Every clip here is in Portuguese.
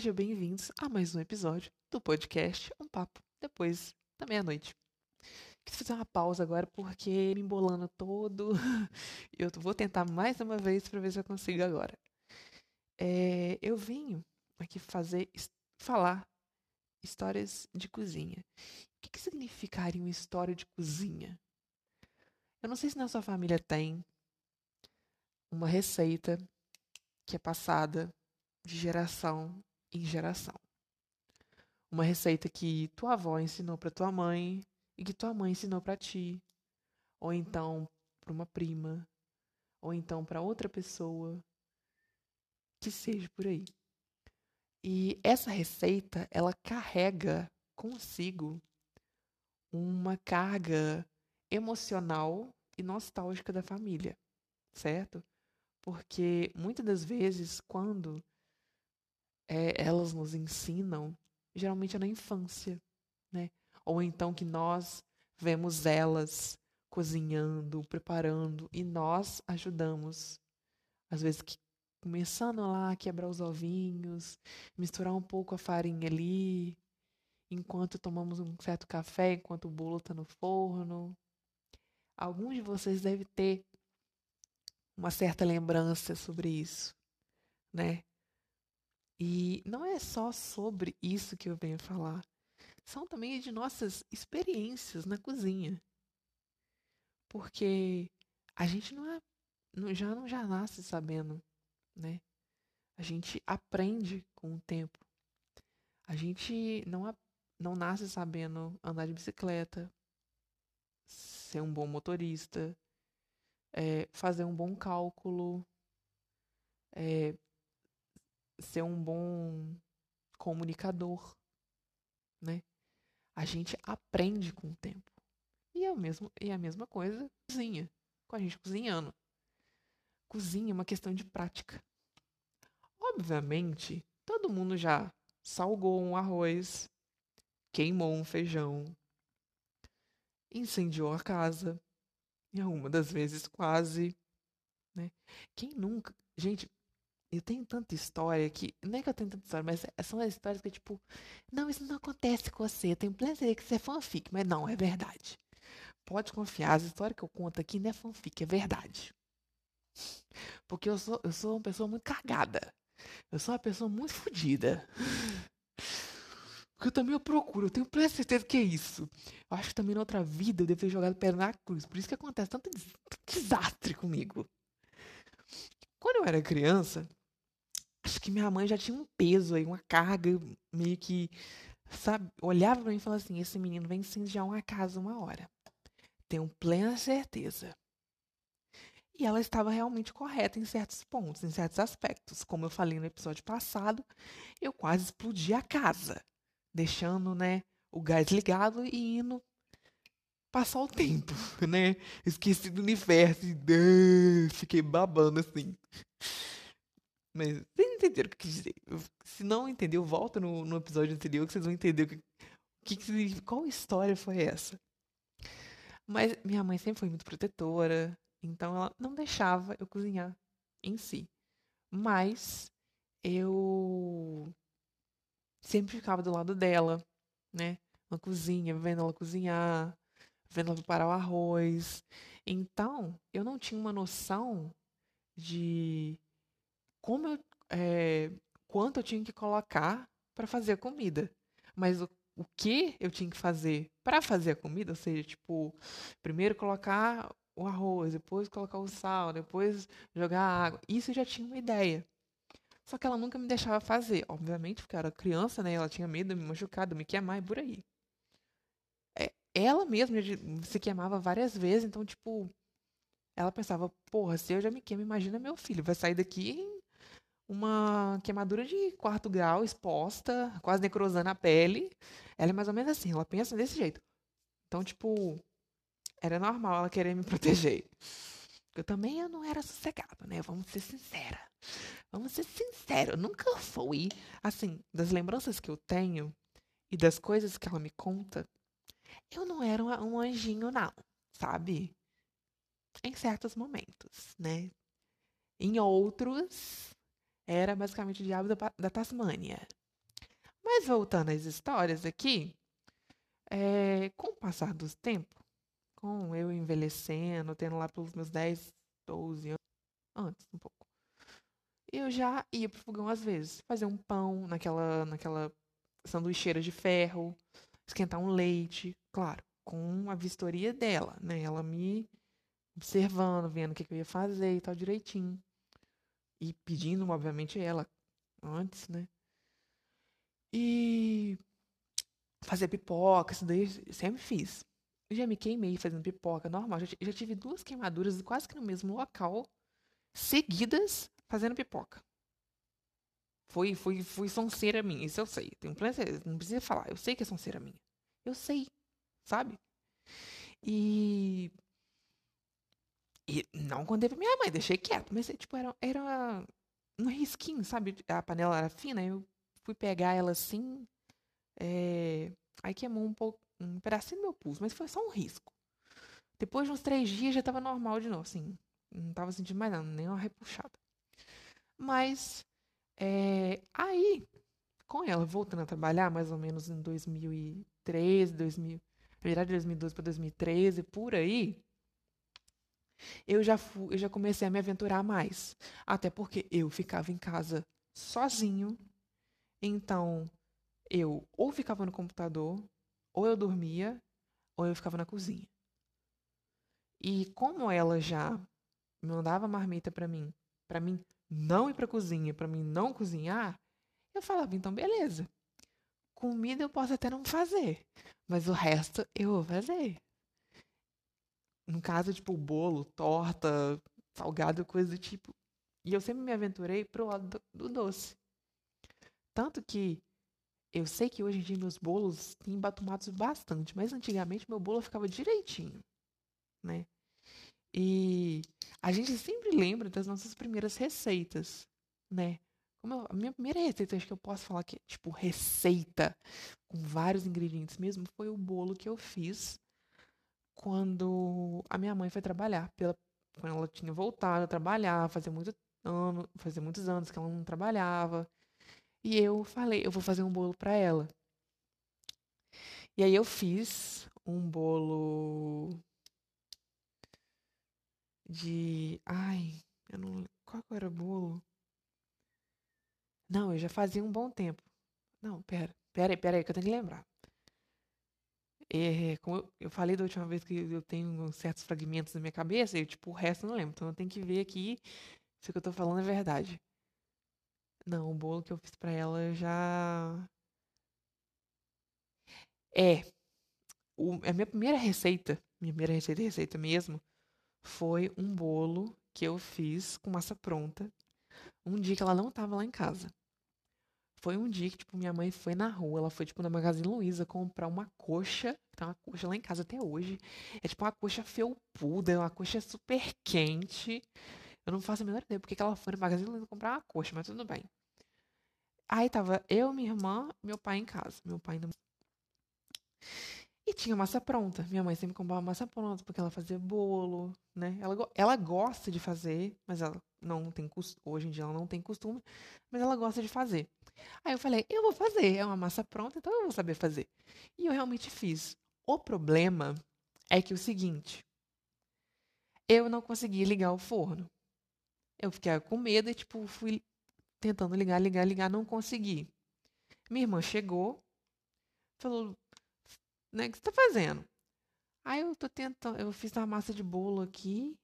sejam bem-vindos a mais um episódio do podcast Um Papo Depois da Meia-Noite. Quis fazer uma pausa agora porque me embolando todo. Eu vou tentar mais uma vez para ver se eu consigo agora. É, eu vim aqui fazer, falar histórias de cozinha. O que, que significaria uma história de cozinha? Eu não sei se na sua família tem uma receita que é passada de geração em geração. Uma receita que tua avó ensinou para tua mãe e que tua mãe ensinou para ti, ou então para uma prima, ou então para outra pessoa que seja por aí. E essa receita, ela carrega consigo uma carga emocional e nostálgica da família, certo? Porque muitas das vezes, quando é, elas nos ensinam, geralmente é na infância, né? Ou então que nós vemos elas cozinhando, preparando e nós ajudamos. Às vezes que, começando lá a quebrar os ovinhos, misturar um pouco a farinha ali, enquanto tomamos um certo café, enquanto o bolo está no forno. Alguns de vocês devem ter uma certa lembrança sobre isso, né? E não é só sobre isso que eu venho falar. São também de nossas experiências na cozinha. Porque a gente não é, já não já nasce sabendo, né? A gente aprende com o tempo. A gente não, não nasce sabendo andar de bicicleta, ser um bom motorista, é, fazer um bom cálculo, é, ser um bom comunicador, né? A gente aprende com o tempo. E é, o mesmo, e é a mesma coisa cozinha, com a gente cozinhando. Cozinha é uma questão de prática. Obviamente, todo mundo já salgou um arroz, queimou um feijão, incendiou a casa, e alguma das vezes quase, né? Quem nunca... Gente, eu tenho tanta história que. Não é que eu tenho tanta história, mas é, são as histórias que, tipo. Não, isso não acontece com você. Eu tenho plena certeza que isso é fanfic. Mas não, é verdade. Pode confiar, as histórias que eu conto aqui não é fanfic, é verdade. Porque eu sou, eu sou uma pessoa muito cagada. Eu sou uma pessoa muito fodida. Porque eu também eu procuro, eu tenho plena certeza que é isso. Eu acho que também na outra vida eu devo ter jogado pé na cruz. Por isso que acontece tanto desastre comigo. Quando eu era criança, acho que minha mãe já tinha um peso aí, uma carga meio que, sabe, olhava para mim e falava assim: esse menino vai incendiar uma casa uma hora. Tenho plena certeza. E ela estava realmente correta em certos pontos, em certos aspectos. Como eu falei no episódio passado, eu quase explodi a casa, deixando, né, o gás ligado e indo passar o tempo, né? Esqueci do universo e fiquei babando assim. Mas vocês entenderam o que quis dizer. Se não entendeu, volta no, no episódio anterior que vocês vão entender o que, que, que qual história foi essa. Mas minha mãe sempre foi muito protetora, então ela não deixava eu cozinhar em si. Mas eu sempre ficava do lado dela, né? Na cozinha, vendo ela cozinhar, vendo ela preparar o arroz. Então, eu não tinha uma noção de como eu, é, quanto eu tinha que colocar para fazer a comida. Mas o, o que eu tinha que fazer para fazer a comida, ou seja, tipo, primeiro colocar o arroz, depois colocar o sal, depois jogar água. Isso eu já tinha uma ideia. Só que ela nunca me deixava fazer. Obviamente, porque eu era criança, né? Ela tinha medo de me machucar, de me queimar e por aí. É, ela mesma se queimava várias vezes, então, tipo, ela pensava, porra, se eu já me queimo, imagina meu filho, vai sair daqui uma queimadura de quarto grau, exposta, quase necrosando a pele. Ela é mais ou menos assim, ela pensa desse jeito. Então, tipo, era normal ela querer me proteger. Eu também eu não era sossegado, né? Vamos ser sincera. Vamos ser sinceros, nunca fui. Assim, das lembranças que eu tenho e das coisas que ela me conta, eu não era um anjinho, não, sabe? Em certos momentos, né? Em outros, era basicamente o diabo da, da Tasmânia. Mas voltando às histórias aqui, é, com o passar dos tempos, com eu envelhecendo, tendo lá pelos meus 10, 12 anos, antes um pouco, eu já ia pro fogão às vezes, fazer um pão naquela, naquela sanduicheira de ferro, esquentar um leite, claro, com a vistoria dela, né? Ela me observando, vendo o que, que eu ia fazer e tal direitinho. E pedindo, obviamente, ela antes, né? E fazer pipoca, isso daí eu sempre fiz. Eu já me queimei fazendo pipoca, normal. Já, já tive duas queimaduras quase que no mesmo local, seguidas, fazendo pipoca. Foi, foi, foi sonceira minha, isso eu sei. Tenho plena não precisa falar. Eu sei que é sonceira minha. Eu sei, sabe? E. E não contei pra minha mãe, deixei quieto. Mas, tipo, era, era um risquinho, sabe? A panela era fina, eu fui pegar ela assim. É... Aí queimou um pouco, um pedacinho do meu pulso, mas foi só um risco. Depois de uns três dias já tava normal de novo, assim. Não tava sentindo mais nada, nem uma repuxada. Mas é, aí, com ela voltando a trabalhar, mais ou menos em 2013, 2000, virar de 2012 para 2013, por aí, eu já, fui, eu já comecei a me aventurar mais. Até porque eu ficava em casa sozinho, então eu ou ficava no computador, ou eu dormia, ou eu ficava na cozinha. E como ela já mandava marmita para mim, para mim não ir para cozinha, para mim não cozinhar, eu falava, então beleza. Comida eu posso até não fazer, mas o resto eu vou fazer. No caso, tipo, bolo, torta, salgado, coisa do tipo. E eu sempre me aventurei pro lado do, do doce. Tanto que eu sei que hoje em dia meus bolos têm batumados bastante, mas antigamente meu bolo ficava direitinho, né? E a gente sempre lembra das nossas primeiras receitas, né? Como eu, a minha primeira receita, acho que eu posso falar que, tipo, receita com vários ingredientes mesmo, foi o bolo que eu fiz quando a minha mãe foi trabalhar. Pela, quando ela tinha voltado a trabalhar, fazia, muito ano, fazia muitos anos que ela não trabalhava. E eu falei, eu vou fazer um bolo para ela. E aí eu fiz um bolo de. Ai, eu não. Qual era o bolo? Não, eu já fazia um bom tempo. Não, pera. Pera aí, pera aí, que eu tenho que lembrar. É, como eu, eu, falei da última vez que eu tenho certos fragmentos na minha cabeça, e tipo, o resto eu não lembro. Então eu tenho que ver aqui se o que eu tô falando é verdade. Não, o bolo que eu fiz pra ela já. É. O, a minha primeira receita, minha primeira receita, receita mesmo, foi um bolo que eu fiz com massa pronta um dia que ela não tava lá em casa. Foi um dia que, tipo, minha mãe foi na rua, ela foi, tipo, na Magazine Luiza comprar uma coxa, tem uma coxa lá em casa até hoje. É tipo uma coxa felpuda, uma coxa super quente. Eu não faço a menor ideia porque que ela foi na Magazine Luiza comprar uma coxa, mas tudo bem. Aí tava eu, minha irmã, meu pai em casa. Meu pai ainda. E tinha massa pronta. Minha mãe sempre comprava massa pronta, porque ela fazia bolo, né? Ela, ela gosta de fazer, mas ela não tem hoje em dia ela não tem costume, mas ela gosta de fazer. Aí eu falei, eu vou fazer, é uma massa pronta, então eu vou saber fazer. E eu realmente fiz. O problema é que o seguinte, eu não consegui ligar o forno. Eu fiquei com medo e tipo fui tentando ligar, ligar, ligar, não consegui. Minha irmã chegou, falou: né? O que você tá fazendo? Aí eu tô tentando, eu fiz uma massa de bolo aqui.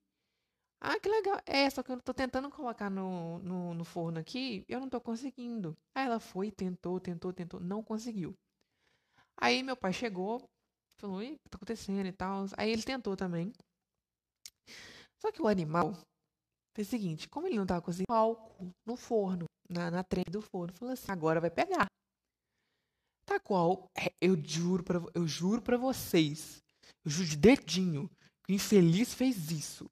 Ah, que legal. É, só que eu tô tentando colocar no, no, no forno aqui, eu não tô conseguindo. Aí ela foi, tentou, tentou, tentou, não conseguiu. Aí meu pai chegou, falou, o que tá acontecendo e tal. Aí ele tentou também. Só que o animal fez o seguinte, como ele não tava conseguindo álcool no forno, na, na trempe do forno, falou assim, agora vai pegar. Tá qual? É, eu juro para eu juro para vocês. Eu juro de dedinho que o infeliz fez isso.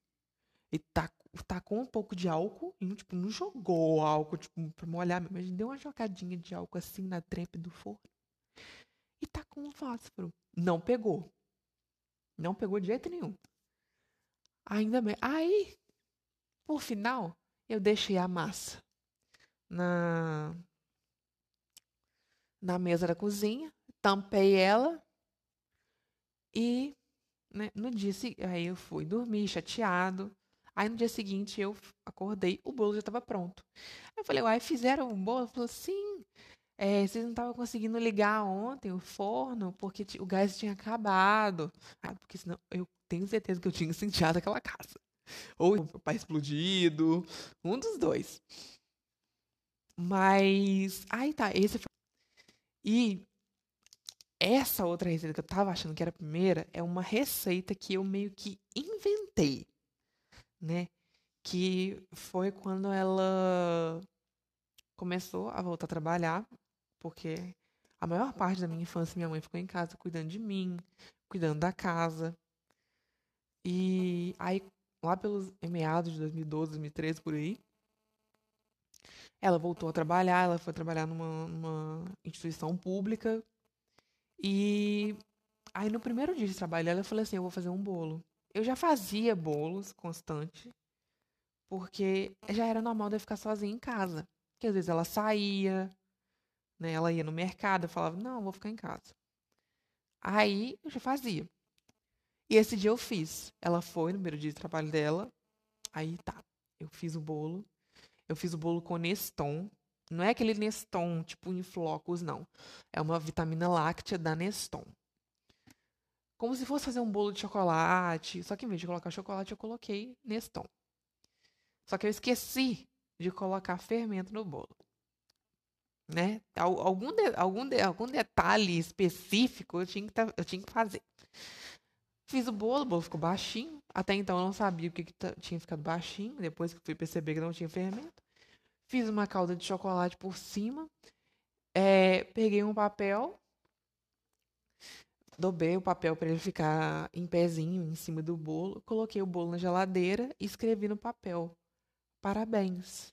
E tá tacou um pouco de álcool e não, tipo, não jogou álcool, tipo, pra molhar, mas deu uma jogadinha de álcool assim na trempe do forno. E tá com um fósforo. Não pegou. Não pegou de jeito nenhum. Ainda bem. Aí, por final, eu deixei a massa na na mesa da cozinha, tampei ela e né, no dia seguinte, aí eu fui dormir chateado. Aí no dia seguinte eu acordei, o bolo já estava pronto. Aí eu falei, uai, fizeram um bolo? Ele falou, sim. É, vocês não estavam conseguindo ligar ontem o forno porque o gás tinha acabado. Ah, porque senão eu tenho certeza que eu tinha incendiado aquela casa. Ou o pai explodido, um dos dois. Mas. Aí tá, esse foi. E essa outra receita que eu tava achando que era a primeira é uma receita que eu meio que inventei, né? Que foi quando ela começou a voltar a trabalhar, porque a maior parte da minha infância minha mãe ficou em casa cuidando de mim, cuidando da casa. E aí, lá pelos meados de 2012, 2013, por aí, ela voltou a trabalhar, ela foi trabalhar numa, numa instituição pública. E aí no primeiro dia de trabalho dela, eu falei assim, eu vou fazer um bolo. Eu já fazia bolos constante, porque já era normal de eu ficar sozinha em casa. Porque às vezes ela saía, né? Ela ia no mercado, eu falava, não, vou ficar em casa. Aí eu já fazia. E esse dia eu fiz. Ela foi no primeiro dia de trabalho dela. Aí tá, eu fiz o bolo. Eu fiz o bolo com Neston. Não é aquele Neston, tipo em flocos, não. É uma vitamina láctea da Neston. Como se fosse fazer um bolo de chocolate. Só que em vez de colocar chocolate, eu coloquei Neston. Só que eu esqueci de colocar fermento no bolo. Né? Algum, de, algum, de, algum detalhe específico eu tinha, que, eu tinha que fazer. Fiz o bolo, o bolo ficou baixinho. Até então eu não sabia o que, que tinha ficado baixinho. Depois que fui perceber que não tinha fermento. Fiz uma calda de chocolate por cima. É, peguei um papel. Dobrei o papel para ele ficar em pezinho em cima do bolo. Coloquei o bolo na geladeira e escrevi no papel: Parabéns.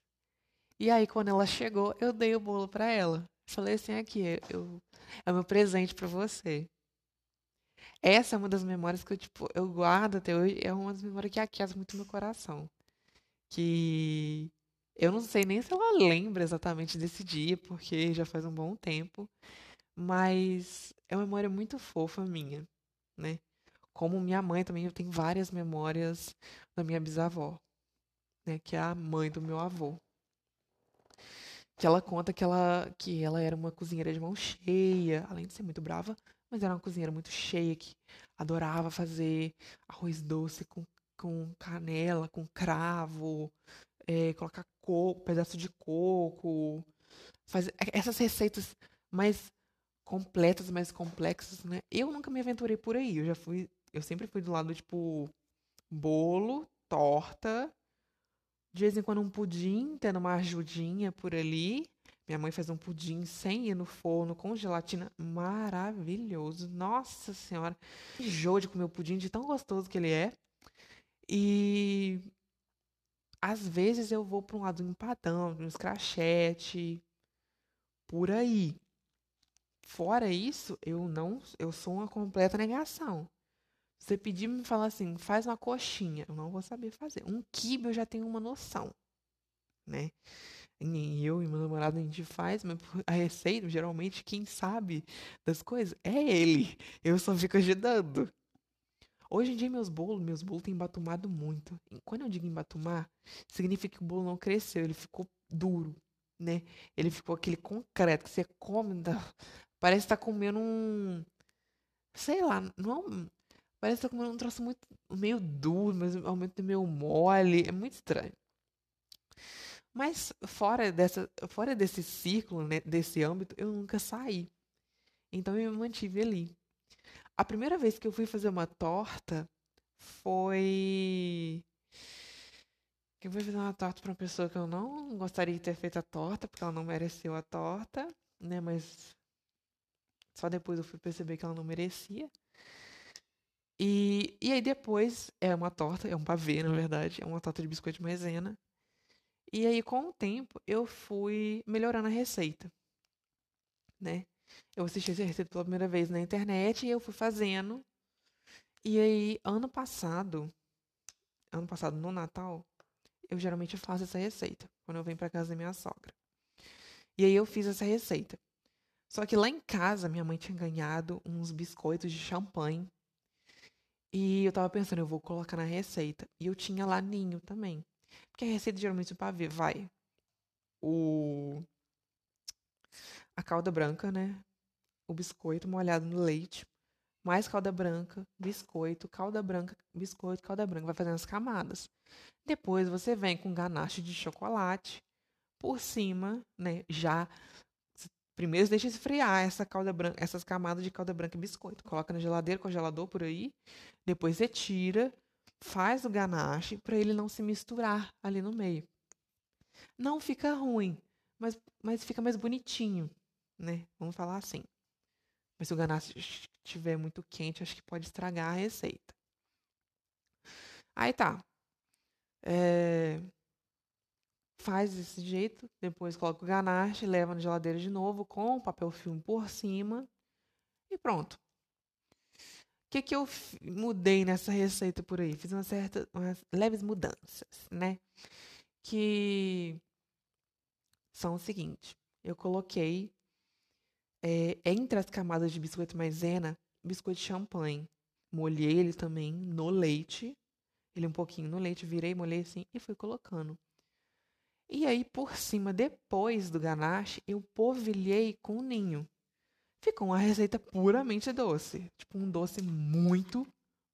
E aí, quando ela chegou, eu dei o bolo para ela. Falei assim: aqui, eu, é o meu presente para você. Essa é uma das memórias que eu, tipo, eu guardo até hoje. É uma das memórias que aquece muito no coração. Que eu não sei nem se ela lembra exatamente desse dia, porque já faz um bom tempo. Mas é uma memória muito fofa minha, né? Como minha mãe também, eu tenho várias memórias da minha bisavó, né? Que é a mãe do meu avô. Que ela conta que ela, que ela era uma cozinheira de mão cheia, além de ser muito brava, mas era uma cozinheira muito cheia que adorava fazer arroz doce com, com canela, com cravo, é, colocar coco, pedaço de coco, fazer essas receitas mais completas, mais complexas, né? Eu nunca me aventurei por aí. Eu já fui, eu sempre fui do lado tipo bolo, torta, de vez em quando um pudim, tendo uma ajudinha por ali. Minha mãe faz um pudim sem ir no forno, com gelatina. Maravilhoso. Nossa Senhora. Enjoo de comer o pudim de tão gostoso que ele é. E às vezes eu vou para um lado empadão, um escrachete, por aí. Fora isso, eu não, eu sou uma completa negação. Você pedir me falar assim, faz uma coxinha, eu não vou saber fazer. Um quibe eu já tenho uma noção, né? Nem eu e meu namorado a gente faz, mas a receita, geralmente, quem sabe das coisas é ele. Eu só fico ajudando. Hoje em dia, meus bolos, meus bolos têm embatumado muito. E quando eu digo embatumar, significa que o bolo não cresceu, ele ficou duro, né? Ele ficou aquele concreto que você come, parece estar tá comendo um. Sei lá, não é Parece estar tá comendo um troço muito meio duro, mas ao mesmo tempo meio mole. É muito estranho. Mas fora, dessa, fora desse círculo, né, desse âmbito, eu nunca saí. Então eu me mantive ali. A primeira vez que eu fui fazer uma torta foi. Eu fui fazer uma torta para uma pessoa que eu não gostaria de ter feito a torta, porque ela não mereceu a torta, né? Mas só depois eu fui perceber que ela não merecia. E, e aí depois é uma torta, é um pavê, na verdade, é uma torta de biscoito de maisena. E aí, com o tempo, eu fui melhorando a receita, né? Eu assisti essa receita pela primeira vez na internet e eu fui fazendo. E aí, ano passado, ano passado no Natal, eu geralmente faço essa receita quando eu venho para casa da minha sogra. E aí eu fiz essa receita. Só que lá em casa, minha mãe tinha ganhado uns biscoitos de champanhe. E eu tava pensando, eu vou colocar na receita. E eu tinha lá ninho também. Porque a receita geralmente para ver vai o a calda branca, né? O biscoito molhado no leite, mais calda branca, biscoito, calda branca, biscoito, calda branca, vai fazendo as camadas. Depois você vem com ganache de chocolate por cima, né? Já primeiro deixa esfriar essa calda branca, essas camadas de calda branca e biscoito. Coloca na geladeira, congelador por aí. Depois você tira, faz o ganache para ele não se misturar ali no meio. Não fica ruim, mas, mas fica mais bonitinho, né? Vamos falar assim. Mas se o ganache estiver muito quente, acho que pode estragar a receita. Aí tá. É... Faz desse jeito, depois coloca o ganache, leva na geladeira de novo com papel filme por cima e pronto. O que, que eu mudei nessa receita por aí? Fiz uma certa, umas leves mudanças, né? Que são o seguinte: eu coloquei é, entre as camadas de biscoito maisena, biscoito de champanhe. Molhei ele também no leite, ele um pouquinho no leite, virei, molhei assim e fui colocando. E aí, por cima, depois do ganache, eu polvilhei com ninho. Ficou uma receita puramente doce. Tipo, um doce muito,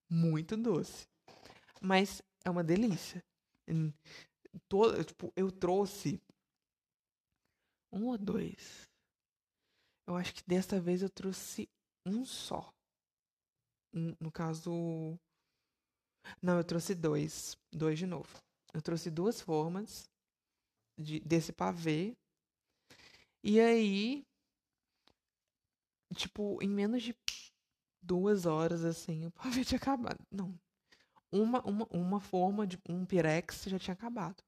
muito doce. Mas é uma delícia. Todo, tipo, eu trouxe um ou dois. Eu acho que desta vez eu trouxe um só. No caso. Não, eu trouxe dois. Dois de novo. Eu trouxe duas formas de, desse pavê. E aí, tipo, em menos de duas horas, assim, o pavê tinha acabado. Não. Uma, uma, uma forma de um pirex já tinha acabado.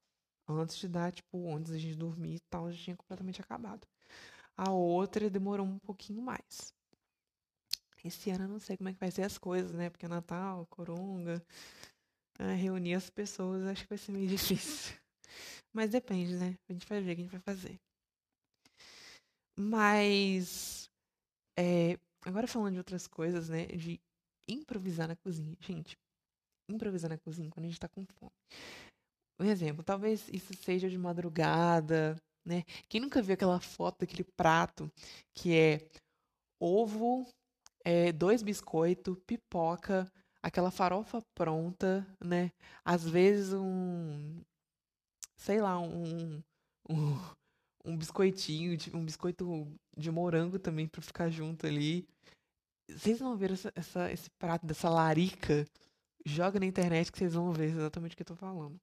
Antes de dar, tipo, antes da gente dormir e tal, já tinha completamente acabado. A outra demorou um pouquinho mais. Esse ano eu não sei como é que vai ser as coisas, né? Porque é Natal, Coronga, é, reunir as pessoas, acho que vai ser meio difícil. Mas depende, né? A gente vai ver o que a gente vai fazer. Mas. É, agora falando de outras coisas, né? De improvisar na cozinha. Gente, improvisar na cozinha quando a gente tá com fome. Um exemplo, talvez isso seja de madrugada, né? Quem nunca viu aquela foto daquele prato que é ovo, é, dois biscoitos, pipoca, aquela farofa pronta, né? Às vezes um, sei lá, um, um, um biscoitinho, um biscoito de morango também para ficar junto ali. Vocês vão ver essa, essa, esse prato dessa larica? Joga na internet que vocês vão ver exatamente o que eu tô falando.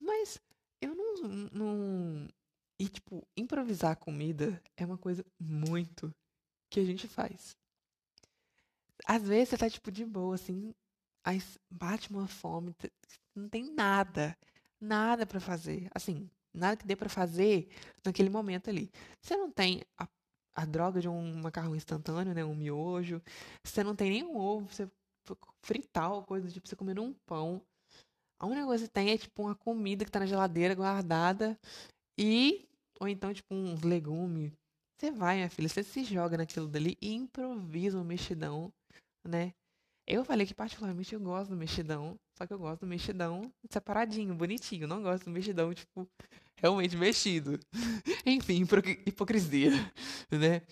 Mas eu não, não. E, tipo, improvisar comida é uma coisa muito que a gente faz. Às vezes você tá, tipo, de boa, assim, aí bate uma fome, não tem nada nada para fazer. Assim, nada que dê para fazer naquele momento ali. Você não tem a, a droga de um macarrão instantâneo, né? Um miojo. Você não tem nenhum ovo, você fritar ou coisa tipo, você comer um pão. A única coisa que tem é, tipo, uma comida que tá na geladeira guardada e... Ou então, tipo, uns legumes. Você vai, minha filha, você se joga naquilo dali e improvisa um mexidão, né? Eu falei que particularmente eu gosto do mexidão, só que eu gosto do mexidão separadinho, bonitinho. Não gosto do mexidão, tipo, realmente mexido. Enfim, hipocrisia, né?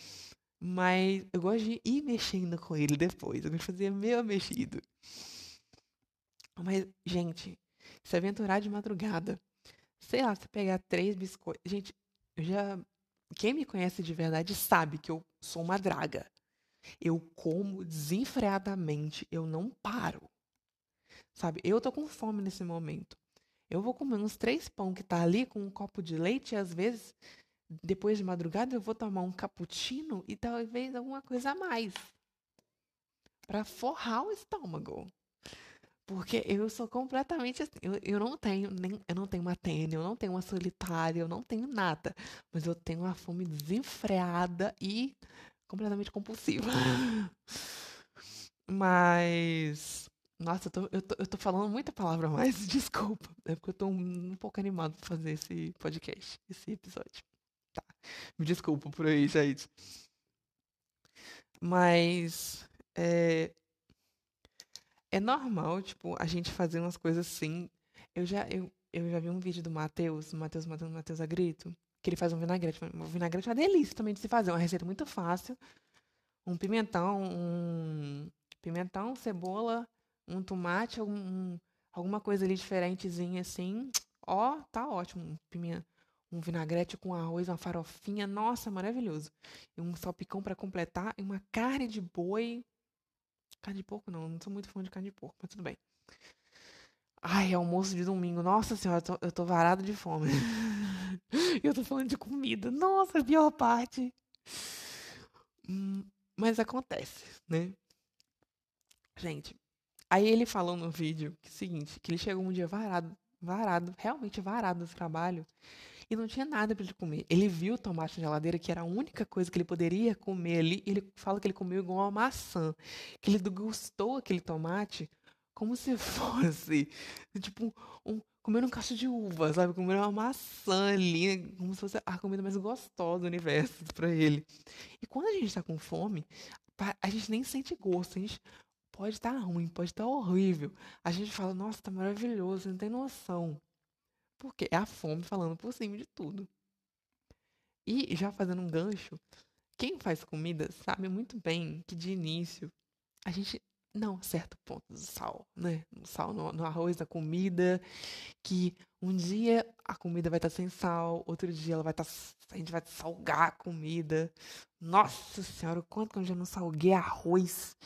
Mas eu gosto de ir mexendo com ele depois. Eu gosto de fazer meio mexido. Mas, gente, se aventurar de madrugada, sei lá, você pegar três biscoitos. Gente, eu já. Quem me conhece de verdade sabe que eu sou uma draga. Eu como desenfreadamente, eu não paro. Sabe? Eu tô com fome nesse momento. Eu vou comer uns três pão que tá ali com um copo de leite e às vezes, depois de madrugada, eu vou tomar um cappuccino e talvez alguma coisa a mais. para forrar o estômago. Porque eu sou completamente assim. Eu, eu não tenho nem. Eu não tenho uma tênis, eu não tenho uma solitária, eu não tenho nada. Mas eu tenho uma fome desenfreada e completamente compulsiva. Mas. Nossa, eu tô, eu, tô, eu tô falando muita palavra mais, desculpa. É porque eu tô um, um pouco animado pra fazer esse podcast, esse episódio. Tá. Me desculpa por aí, gente. Mas é, é normal, tipo, a gente fazer umas coisas assim. Eu já, eu, eu já vi um vídeo do Matheus, Matheus matando Matheus Agrito, que ele faz um vinagrete. Um vinagrete é uma delícia também de se fazer, uma receita muito fácil. Um pimentão, um pimentão, cebola, um tomate, algum, alguma coisa ali diferentezinha assim. Ó, tá ótimo. Um, vinagrete com arroz, uma farofinha, nossa, maravilhoso. E um salpicão para completar, e uma carne de boi. Carne de porco não, não sou muito fã de carne de porco, mas tudo bem. Ai, almoço de domingo. Nossa senhora, eu tô, eu tô varado de fome. eu tô falando de comida. Nossa, pior parte. Hum, mas acontece, né? Gente, aí ele falou no vídeo que é o seguinte, que ele chegou um dia varado, varado, realmente varado do trabalho, e não tinha nada para ele comer. Ele viu o tomate na geladeira, que era a única coisa que ele poderia comer ali, e ele fala que ele comeu igual uma maçã, que ele degustou aquele tomate como se fosse, tipo, um, comer um cacho de uva, sabe? Comer uma maçã ali, como se fosse a comida mais gostosa do universo para ele. E quando a gente tá com fome, a gente nem sente gosto, a gente pode estar tá ruim, pode estar tá horrível. A gente fala, nossa, tá maravilhoso, não tem noção. Porque é a fome falando por cima de tudo. E já fazendo um gancho, quem faz comida sabe muito bem que de início a gente não certo ponto do sal, né? O sal no, no, arroz, na comida, que um dia a comida vai estar tá sem sal, outro dia ela vai estar, tá, a gente vai salgar a comida. Nossa senhora, o quanto que eu já não salguei arroz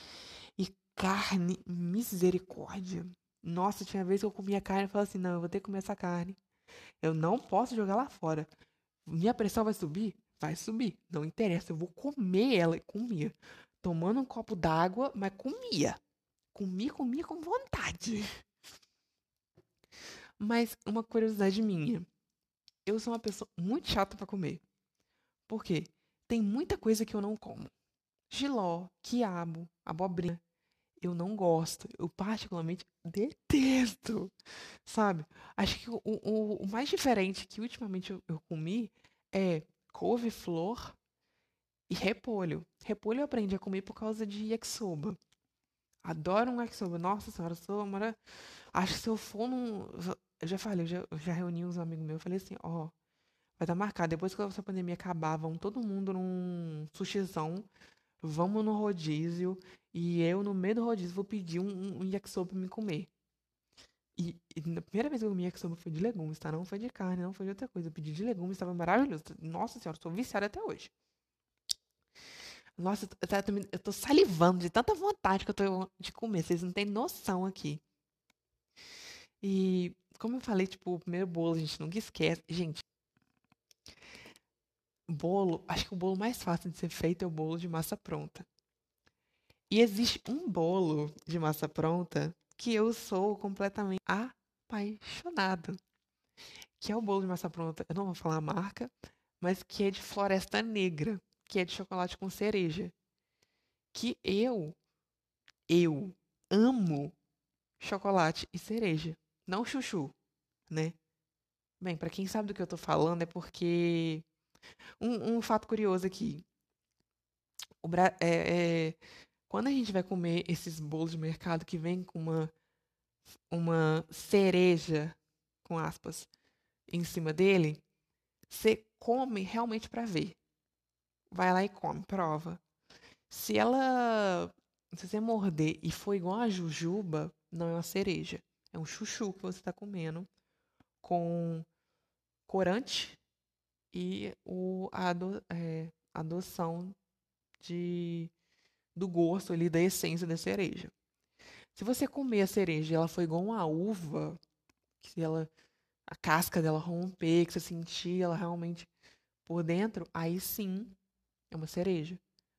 carne, misericórdia. Nossa, tinha vez que eu comia carne e falava assim, não, eu vou ter que comer essa carne. Eu não posso jogar lá fora. Minha pressão vai subir? Vai subir. Não interessa, eu vou comer ela e comia tomando um copo d'água, mas comia. Comia, comia com vontade. Mas uma curiosidade minha. Eu sou uma pessoa muito chata para comer. Por quê? Tem muita coisa que eu não como. Giló, quiabo, abobrinha. Eu não gosto. Eu particularmente detesto. Sabe? Acho que o, o, o mais diferente que ultimamente eu, eu comi é couve-flor e repolho. Repolho eu aprendi a comer por causa de yakisoba. Adoro um yakisoba. Nossa senhora, sou uma... Acho que se eu for num... Eu já falei, eu já, eu já reuni uns amigos meus. Eu falei assim, ó... Vai estar tá marcado. Depois que essa pandemia acabar, vamos todo mundo num sushizão. Vamos no rodízio. E eu, no meio do rodízio, vou pedir um, um yakisoba pra me comer. E, e na primeira vez que eu comi yakisoba foi de legumes, tá? Não foi de carne, não foi de outra coisa. Eu pedi de legumes, estava maravilhoso. Nossa senhora, sou viciada até hoje. Nossa, eu tô, eu tô salivando de tanta vontade que eu tô de comer. Vocês não têm noção aqui. E, como eu falei, tipo, o primeiro bolo a gente nunca esquece. Gente, bolo, acho que o bolo mais fácil de ser feito é o bolo de massa pronta. E existe um bolo de massa pronta que eu sou completamente apaixonado. Que é o bolo de massa pronta. Eu não vou falar a marca, mas que é de Floresta Negra que é de chocolate com cereja. Que eu, eu amo chocolate e cereja. Não chuchu, né? Bem, para quem sabe do que eu tô falando é porque. Um, um fato curioso aqui. O Bra... é, é... Quando a gente vai comer esses bolos de mercado que vem com uma, uma cereja, com aspas, em cima dele, você come realmente para ver vai lá e come, prova. Se ela. Se você morder e for igual a jujuba, não é uma cereja. É um chuchu que você está comendo com corante e o, a ado, é, adoção de, do gosto ali, da essência da cereja. Se você comer a cereja e ela foi igual uma uva, que ela a casca dela romper, que você sentir ela realmente por dentro, aí sim é uma cereja.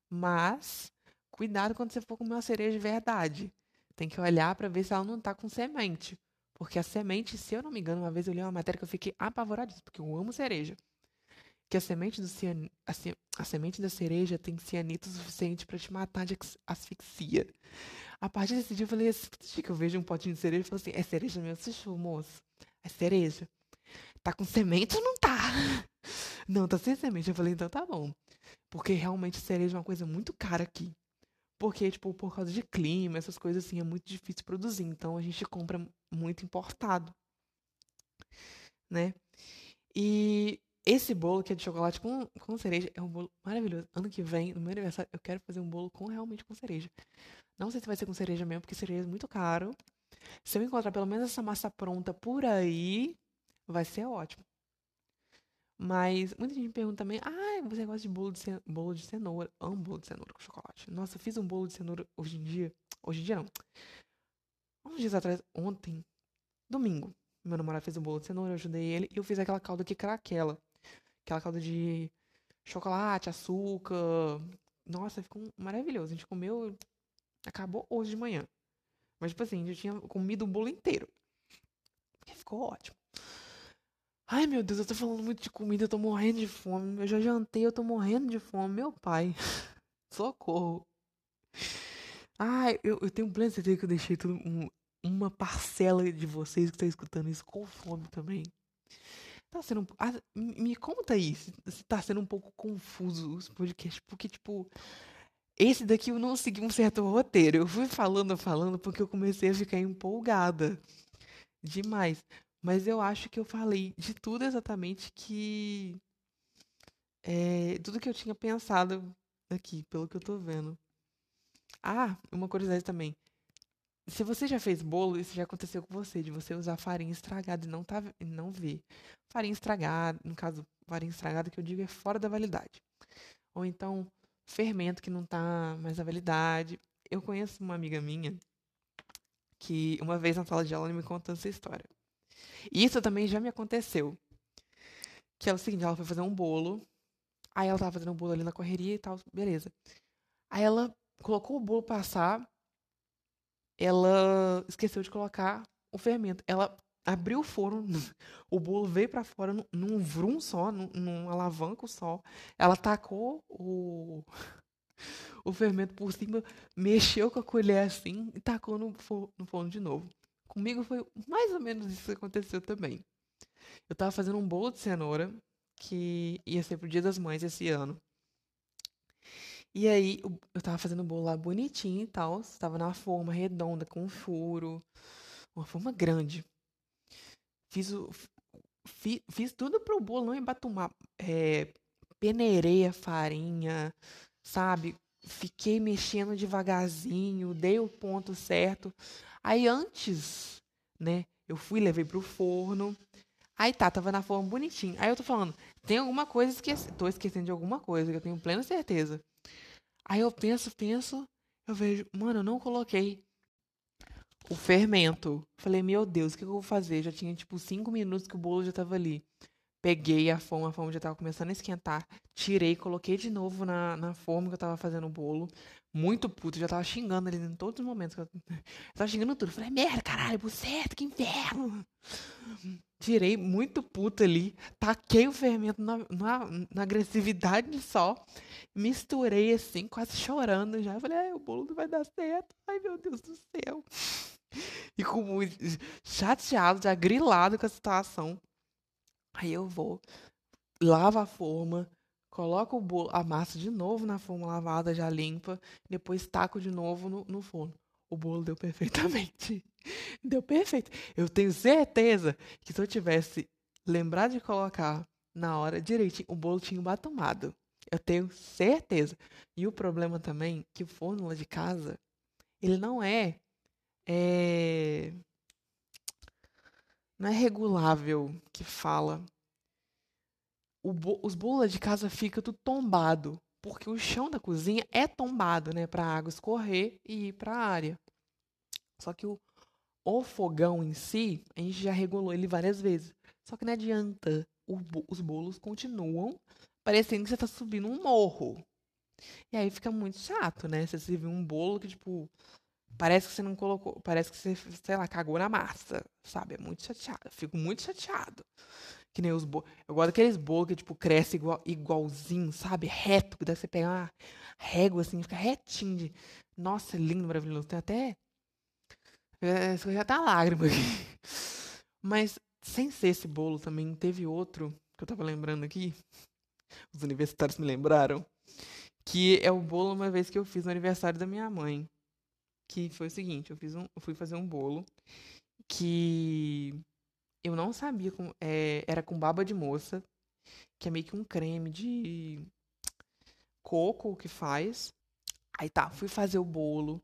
Mas, cuidado quando você for comer uma cereja de verdade. Tem que olhar para ver se ela não tá com semente. Porque a semente, se eu não me engano, uma vez eu li uma matéria que eu fiquei apavorada porque eu amo cereja. Que a semente, do cian... a, a semente da cereja tem cianito suficiente para te matar de asfixia. A partir desse dia eu falei assim, que eu vejo um potinho de cereja e falo assim, é cereja mesmo? Você moço? É cereja. Tá com semente ou não tá? Não, tá sem semente. Eu falei, então tá bom. Porque realmente cereja é uma coisa muito cara aqui. Porque, tipo, por causa de clima, essas coisas assim, é muito difícil produzir. Então a gente compra muito importado. Né? E esse bolo que é de chocolate com, com cereja é um bolo maravilhoso. Ano que vem, no meu aniversário, eu quero fazer um bolo com realmente com cereja. Não sei se vai ser com cereja mesmo, porque cereja é muito caro. Se eu encontrar pelo menos essa massa pronta por aí, vai ser ótimo. Mas muita gente me pergunta também: ah, você gosta de bolo de, cenoura, bolo de cenoura? Amo bolo de cenoura com chocolate. Nossa, eu fiz um bolo de cenoura hoje em dia. Hoje em dia não. Uns dias atrás, ontem, domingo, meu namorado fez um bolo de cenoura, eu ajudei ele e eu fiz aquela calda que craquela. Aquela calda de chocolate, açúcar. Nossa, ficou maravilhoso. A gente comeu, acabou hoje de manhã. Mas, tipo assim, gente tinha comido o bolo inteiro. Ficou ótimo. Ai, meu Deus, eu tô falando muito de comida, eu tô morrendo de fome. Eu já jantei, eu tô morrendo de fome. Meu pai. Socorro. Ai, eu, eu tenho pleno certeza que eu deixei tudo um, uma parcela de vocês que tá escutando isso com fome também. Tá sendo. Ah, me conta aí se, se tá sendo um pouco confuso os podcasts, porque, tipo. Esse daqui eu não segui um certo roteiro. Eu fui falando, falando, porque eu comecei a ficar empolgada. Demais. Mas eu acho que eu falei de tudo exatamente que. É, tudo que eu tinha pensado aqui, pelo que eu tô vendo. Ah, uma curiosidade também. Se você já fez bolo, isso já aconteceu com você, de você usar farinha estragada e não, tá, não ver. Farinha estragada, no caso, farinha estragada que eu digo é fora da validade. Ou então, fermento que não tá mais na validade. Eu conheço uma amiga minha que uma vez na sala de aula ela me contou essa história. E isso também já me aconteceu. Que é o seguinte, ela foi fazer um bolo. Aí ela tava fazendo um bolo ali na correria e tal, beleza. Aí ela colocou o bolo pra assar. Ela esqueceu de colocar o fermento. Ela abriu o forno, o bolo veio para fora num, vrum só, num, num alavanco só. Ela tacou o, o fermento por cima, mexeu com a colher assim e tacou no, no forno de novo. Comigo foi mais ou menos isso que aconteceu também. Eu tava fazendo um bolo de cenoura, que ia ser pro Dia das Mães esse ano. E aí, eu tava fazendo o bolo lá bonitinho e tal. Tava na forma redonda, com furo. Uma forma grande. Fiz, o, fiz, fiz tudo pro bolo não embatumar. É, peneirei a farinha, sabe? Fiquei mexendo devagarzinho, dei o ponto certo. Aí antes, né, eu fui, levei pro forno. Aí tá, tava na forma bonitinho. Aí eu tô falando, tem alguma coisa esqueci, tô esquecendo de alguma coisa, que eu tenho plena certeza. Aí eu penso, penso, eu vejo, mano, eu não coloquei o fermento. Falei, meu Deus, o que eu vou fazer? Já tinha tipo cinco minutos que o bolo já tava ali. Peguei a forma, a forma já tava começando a esquentar. Tirei, coloquei de novo na, na forma que eu tava fazendo o bolo muito puto, já tava xingando ele em todos os momentos. Eu, eu tava xingando tudo. Falei, merda, caralho, buceta, que inferno. Tirei muito puto ali, taquei o fermento na, na, na, agressividade só, misturei assim, quase chorando já. Falei, ai, o bolo não vai dar certo. Ai, meu Deus do céu. E com muito chateado, já grilado com a situação. Aí eu vou, lavo a forma, Coloco o bolo, a massa de novo na forma lavada, já limpa. Depois taco de novo no, no forno. O bolo deu perfeitamente. deu perfeito. Eu tenho certeza que se eu tivesse lembrado de colocar na hora direitinho, o bolo tinha batomado. Eu tenho certeza. E o problema também que o forno lá de casa, ele não é, é não é regulável que fala bo os bolos de casa ficam tudo tombado, porque o chão da cozinha é tombado, né, para a água escorrer e ir para a área. Só que o, o fogão em si, a gente já regulou ele várias vezes. Só que não adianta, os bolos continuam parecendo que você está subindo um morro. E aí fica muito chato, né? Você servir um bolo que, tipo, parece que você não colocou, parece que você, sei lá, cagou na massa, sabe? É muito chateado. fico muito chateado. Que nem os bolos. Eu gosto daqueles bolos que, tipo, cresce igual, igualzinho, sabe? Reto, que dá você pegar uma régua assim, fica retinho. De... Nossa, lindo, maravilhoso. Tem até. É, já tá lágrima aqui. Mas, sem ser esse bolo também, teve outro que eu tava lembrando aqui. Os universitários me lembraram. Que é o bolo uma vez que eu fiz no aniversário da minha mãe. Que foi o seguinte, eu, fiz um, eu fui fazer um bolo que eu não sabia como. É, era com baba de moça, que é meio que um creme de coco que faz. Aí tá, fui fazer o bolo.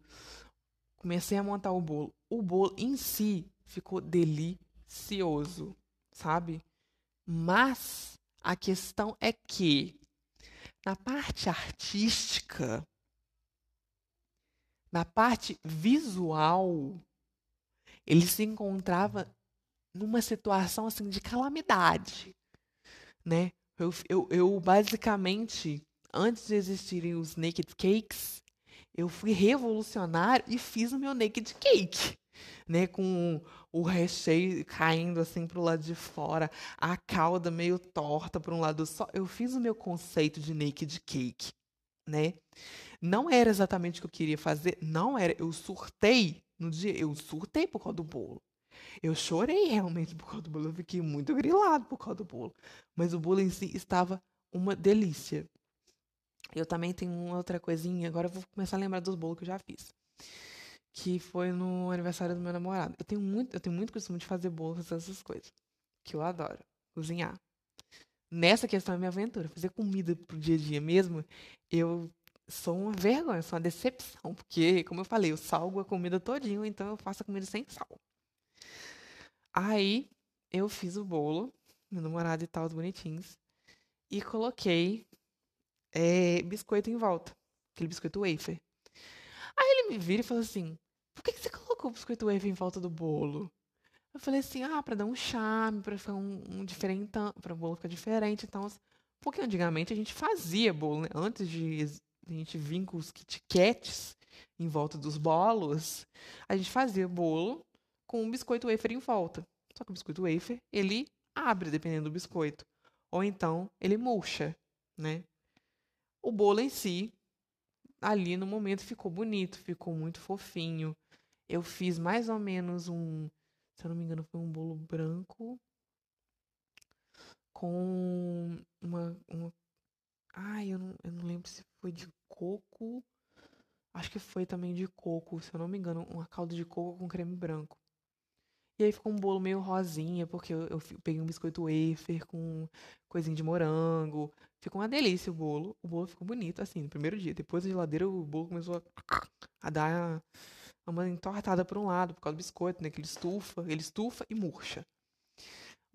Comecei a montar o bolo. O bolo em si ficou delicioso, sabe? Mas a questão é que na parte artística, na parte visual, ele se encontrava numa situação assim de calamidade, né? Eu, eu, eu basicamente, antes de existirem os naked cakes, eu fui revolucionário e fiz o meu naked cake, né? Com o recheio caindo assim para o lado de fora, a calda meio torta para um lado só. Eu fiz o meu conceito de naked cake, né? Não era exatamente o que eu queria fazer, não era. Eu surtei no dia, eu surtei por causa do bolo. Eu chorei realmente por causa do bolo, eu fiquei muito grilado por causa do bolo. Mas o bolo em si estava uma delícia. Eu também tenho uma outra coisinha, agora eu vou começar a lembrar dos bolos que eu já fiz que foi no aniversário do meu namorado. Eu tenho muito, eu tenho muito costume de fazer bolo, fazer essas coisas, que eu adoro, cozinhar. Nessa questão é minha aventura, fazer comida pro dia a dia mesmo, eu sou uma vergonha, sou uma decepção, porque, como eu falei, eu salgo a comida todinho, então eu faço a comida sem sal. Aí, eu fiz o bolo, meu namorado e tal, os bonitinhos, e coloquei é, biscoito em volta, aquele biscoito wafer. Aí ele me vira e fala assim: por que, que você colocou o biscoito wave em volta do bolo? Eu falei assim, ah, pra dar um charme, pra ficar um, um pra o bolo ficar diferente, então... Porque antigamente a gente fazia bolo, né? Antes de a gente vir com os KitKats em volta dos bolos, a gente fazia bolo com um biscoito wafer em volta. Só que o biscoito wafer, ele abre dependendo do biscoito. Ou então, ele murcha, né? O bolo em si, ali no momento, ficou bonito, ficou muito fofinho. Eu fiz mais ou menos um, se eu não me engano, foi um bolo branco com uma, uma ai, eu não, eu não lembro se foi de coco. Acho que foi também de coco, se eu não me engano, uma calda de coco com creme branco. E aí ficou um bolo meio rosinha, porque eu, eu peguei um biscoito wafer com coisinha de morango. Ficou uma delícia o bolo. O bolo ficou bonito, assim, no primeiro dia. Depois da geladeira, o bolo começou a, a dar uma entortada por um lado, por causa do biscoito, né? Que ele estufa, ele estufa e murcha.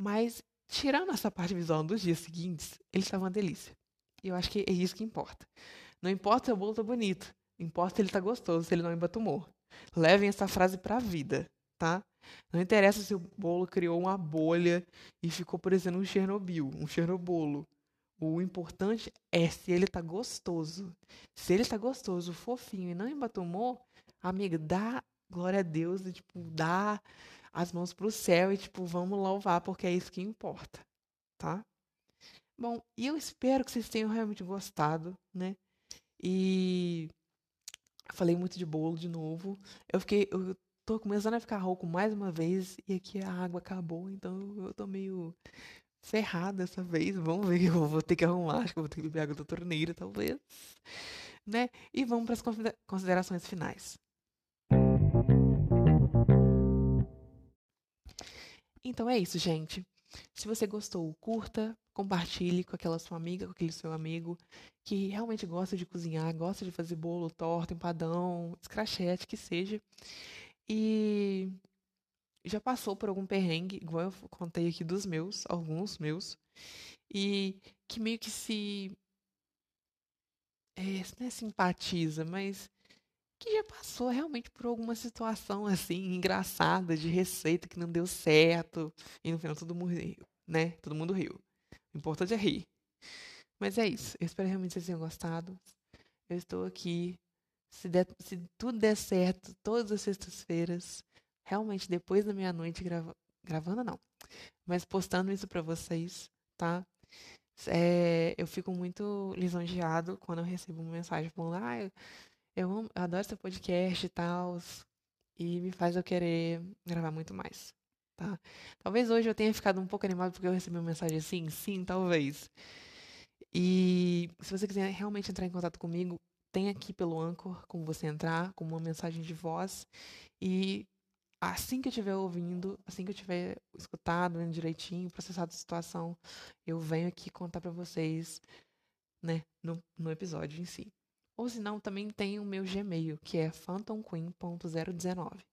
Mas, tirando essa parte visual dos dias seguintes, ele estava uma delícia. E eu acho que é isso que importa. Não importa se o bolo tá bonito, importa se ele tá gostoso, se ele não embatumou. Levem essa frase pra vida, tá? Não interessa se o bolo criou uma bolha e ficou parecendo um Chernobyl, um Chernobolo. O importante é se ele tá gostoso. Se ele tá gostoso, fofinho e não embatumou, amiga, dá glória a Deus e, tipo, dá as mãos pro céu e, tipo, vamos louvar, porque é isso que importa, tá? Bom, e eu espero que vocês tenham realmente gostado, né? E falei muito de bolo de novo. Eu fiquei, eu tô começando a ficar rouco mais uma vez e aqui a água acabou, então eu tô meio ferrada dessa vez. Vamos ver eu vou ter que arrumar, acho que eu vou ter que beber água da torneira, talvez. Né? E vamos para as considerações finais. Então é isso, gente. Se você gostou, curta, compartilhe com aquela sua amiga, com aquele seu amigo que realmente gosta de cozinhar, gosta de fazer bolo, torta, empadão, escrachete, que seja. E já passou por algum perrengue, igual eu contei aqui dos meus, alguns meus, e que meio que se. É, não é simpatiza, mas que já passou realmente por alguma situação assim engraçada de receita que não deu certo e no final todo mundo riu, né? Todo mundo riu. O importante é rir. Mas é isso. Eu espero realmente que vocês tenham gostado. Eu estou aqui. Se, der, se tudo der certo, todas as sextas-feiras, realmente depois da meia-noite, grava, gravando não, mas postando isso para vocês, tá? É, eu fico muito lisonjeado quando eu recebo uma mensagem falando, ah, eu, amo, eu adoro seu podcast e tal. E me faz eu querer gravar muito mais. Tá? Talvez hoje eu tenha ficado um pouco animado porque eu recebi uma mensagem assim, sim, talvez. E se você quiser realmente entrar em contato comigo, tem aqui pelo Anchor como você entrar, com uma mensagem de voz. E assim que eu estiver ouvindo, assim que eu tiver escutado direitinho, processado a situação, eu venho aqui contar para vocês, né, no, no episódio em si. Ou se não, também tem o meu Gmail, que é phantomqueen.019.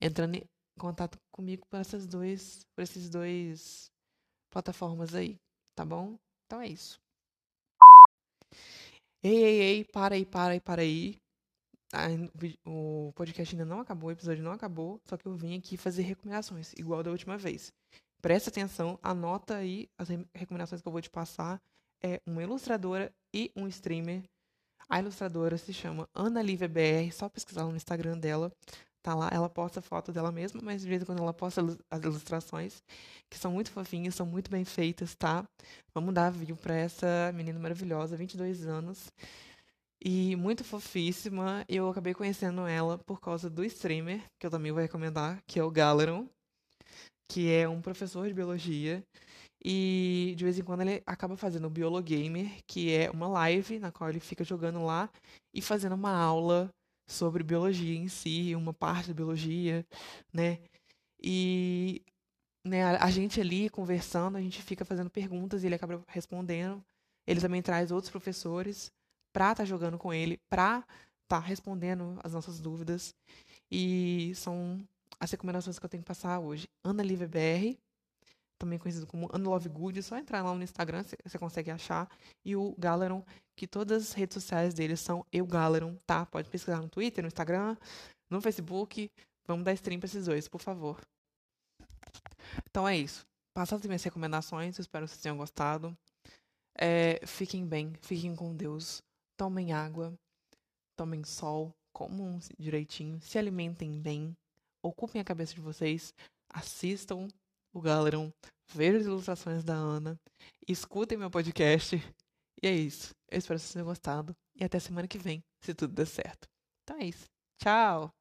Entrando em contato comigo por essas dois, por esses dois plataformas aí, tá bom? Então é isso. Ei, ei, ei, para aí, para aí, para aí. O podcast ainda não acabou, o episódio não acabou, só que eu vim aqui fazer recomendações, igual da última vez. Presta atenção, anota aí as recomendações que eu vou te passar. É uma ilustradora e um streamer. A ilustradora se chama Ana Lívia BR, só pesquisar no Instagram dela. Tá lá, ela posta foto dela mesma, mas de vez em quando ela posta as ilustrações, que são muito fofinhas, são muito bem feitas, tá? Vamos dar view pra essa menina maravilhosa, 22 anos. E muito fofíssima. Eu acabei conhecendo ela por causa do streamer, que eu também vou recomendar, que é o Galeron, que é um professor de biologia. E de vez em quando ele acaba fazendo o Biologamer, que é uma live na qual ele fica jogando lá e fazendo uma aula sobre biologia em si, uma parte da biologia, né? E né, a gente ali conversando, a gente fica fazendo perguntas e ele acaba respondendo. Ele também traz outros professores pra estar tá jogando com ele, pra estar tá respondendo as nossas dúvidas. E são as recomendações que eu tenho que passar hoje. Ana Lívia BR, também conhecido como Ana Love Good, é só entrar lá no Instagram, você consegue achar. E o Galeron, que todas as redes sociais dele são Eu Galeron, tá? Pode pesquisar no Twitter, no Instagram, no Facebook. Vamos dar stream pra esses dois, por favor. Então é isso. Passadas minhas recomendações, espero que vocês tenham gostado. É, fiquem bem, fiquem com Deus. Tomem água, tomem sol, comam direitinho, se alimentem bem, ocupem a cabeça de vocês, assistam o Galeron, vejam as ilustrações da Ana, escutem meu podcast. E é isso. Eu espero que vocês tenham gostado. E até semana que vem, se tudo der certo. Então é isso. Tchau!